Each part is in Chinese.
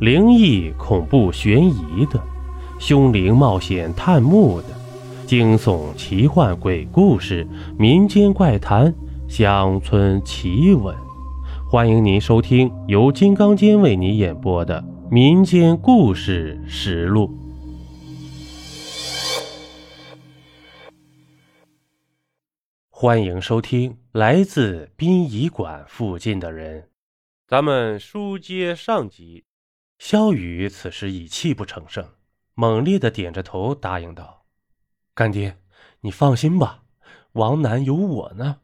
灵异、恐怖、悬疑的，凶灵冒险探墓的，惊悚、奇幻、鬼故事、民间怪谈、乡村奇闻，欢迎您收听由金刚间为你演播的《民间故事实录》。欢迎收听来自殡仪馆附近的人，咱们书接上集。萧雨此时已泣不成声，猛烈的点着头，答应道：“干爹，你放心吧，王楠有我呢，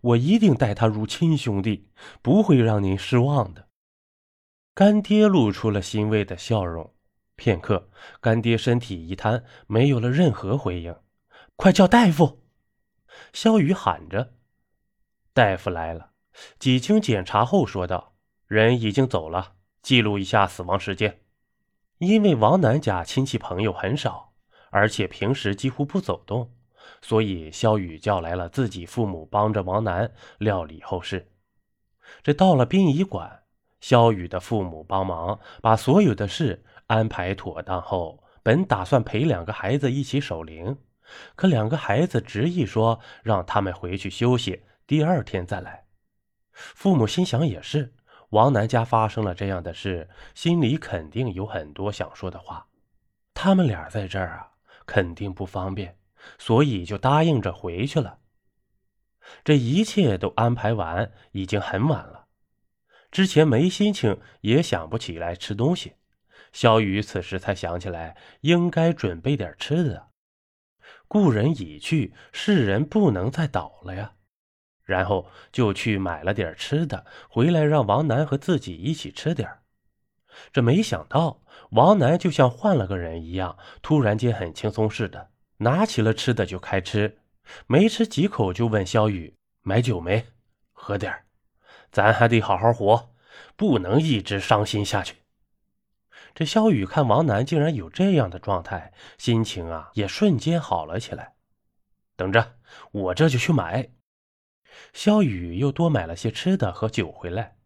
我一定待他如亲兄弟，不会让您失望的。”干爹露出了欣慰的笑容。片刻，干爹身体一瘫，没有了任何回应。快叫大夫！萧雨喊着。大夫来了，几经检查后说道：“人已经走了。”记录一下死亡时间，因为王楠家亲戚朋友很少，而且平时几乎不走动，所以肖雨叫来了自己父母帮着王楠料理后事。这到了殡仪馆，肖雨的父母帮忙把所有的事安排妥当后，本打算陪两个孩子一起守灵，可两个孩子执意说让他们回去休息，第二天再来。父母心想也是。王楠家发生了这样的事，心里肯定有很多想说的话。他们俩在这儿啊，肯定不方便，所以就答应着回去了。这一切都安排完，已经很晚了。之前没心情，也想不起来吃东西。萧雨此时才想起来，应该准备点吃的。故人已去，世人不能再倒了呀。然后就去买了点吃的，回来让王楠和自己一起吃点这没想到，王楠就像换了个人一样，突然间很轻松似的，拿起了吃的就开吃，没吃几口就问萧雨买酒没？喝点咱还得好好活，不能一直伤心下去。这萧雨看王楠竟然有这样的状态，心情啊也瞬间好了起来。等着，我这就去买。萧雨又多买了些吃的和酒回来，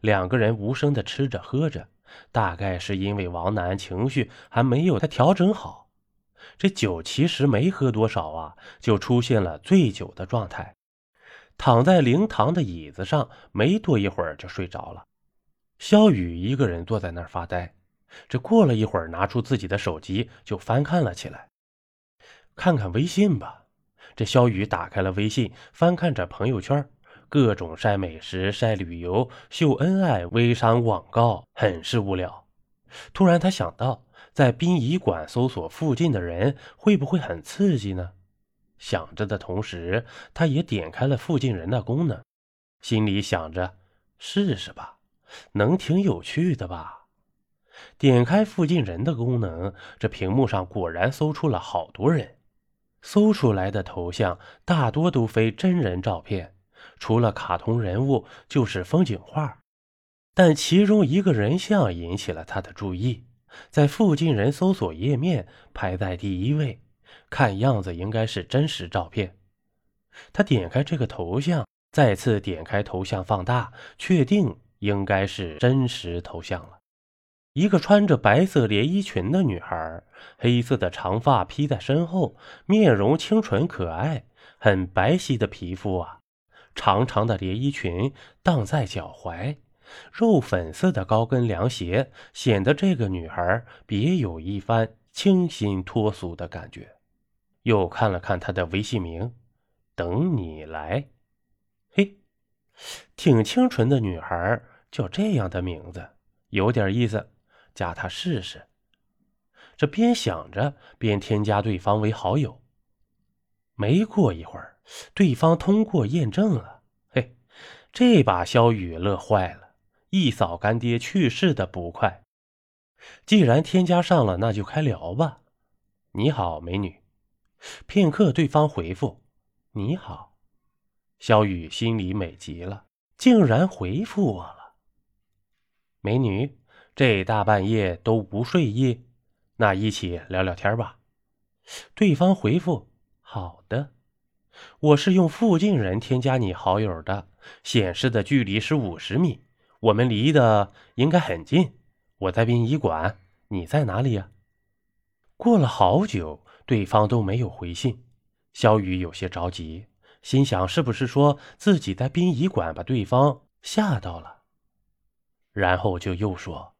两个人无声的吃着喝着。大概是因为王楠情绪还没有他调整好，这酒其实没喝多少啊，就出现了醉酒的状态，躺在灵堂的椅子上，没多一会儿就睡着了。萧雨一个人坐在那儿发呆，这过了一会儿，拿出自己的手机就翻看了起来，看看微信吧。这肖雨打开了微信，翻看着朋友圈，各种晒美食、晒旅游、秀恩爱、微商广告，很是无聊。突然，他想到在殡仪馆搜索附近的人，会不会很刺激呢？想着的同时，他也点开了附近人的功能，心里想着试试吧，能挺有趣的吧。点开附近人的功能，这屏幕上果然搜出了好多人。搜出来的头像大多都非真人照片，除了卡通人物就是风景画。但其中一个人像引起了他的注意，在附近人搜索页面排在第一位，看样子应该是真实照片。他点开这个头像，再次点开头像放大，确定应该是真实头像了。一个穿着白色连衣裙的女孩，黑色的长发披在身后，面容清纯可爱，很白皙的皮肤啊，长长的连衣裙荡在脚踝，肉粉色的高跟凉鞋显得这个女孩别有一番清新脱俗的感觉。又看了看她的微信名，等你来，嘿，挺清纯的女孩叫这样的名字，有点意思。加他试试。这边想着，边添加对方为好友。没过一会儿，对方通过验证了。嘿，这把萧雨乐坏了，一扫干爹去世的不快。既然添加上了，那就开聊吧。你好，美女。片刻，对方回复：“你好。”肖雨心里美极了，竟然回复我了，美女。这大半夜都不睡意，那一起聊聊天吧。对方回复：“好的，我是用附近人添加你好友的，显示的距离是五十米，我们离的应该很近。我在殡仪馆，你在哪里呀？”过了好久，对方都没有回信。小雨有些着急，心想是不是说自己在殡仪馆把对方吓到了？然后就又说：“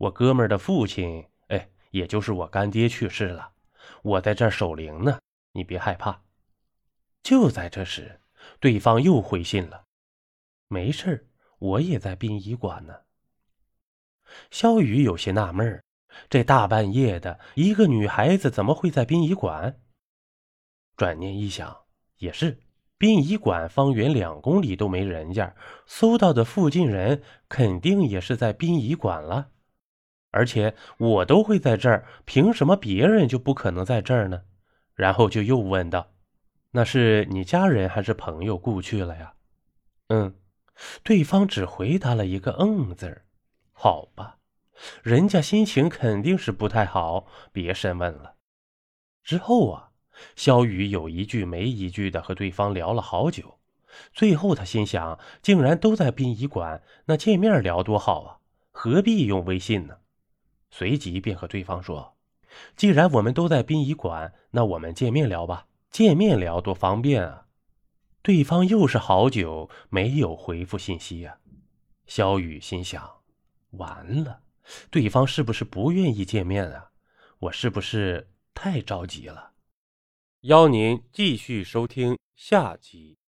我哥们的父亲，哎，也就是我干爹去世了，我在这守灵呢，你别害怕。”就在这时，对方又回信了：“没事我也在殡仪馆呢。”肖雨有些纳闷儿，这大半夜的，一个女孩子怎么会在殡仪馆？转念一想，也是，殡仪馆方圆两公里都没人家，搜到的附近人肯定也是在殡仪馆了。而且我都会在这儿，凭什么别人就不可能在这儿呢？然后就又问道：“那是你家人还是朋友故去了呀？”嗯，对方只回答了一个“嗯”字儿。好吧，人家心情肯定是不太好，别深问了。之后啊。肖雨有一句没一句的和对方聊了好久，最后他心想，竟然都在殡仪馆，那见面聊多好啊，何必用微信呢？随即便和对方说：“既然我们都在殡仪馆，那我们见面聊吧，见面聊多方便啊！”对方又是好久没有回复信息呀。小雨心想：完了，对方是不是不愿意见面啊？我是不是太着急了？邀您继续收听下集。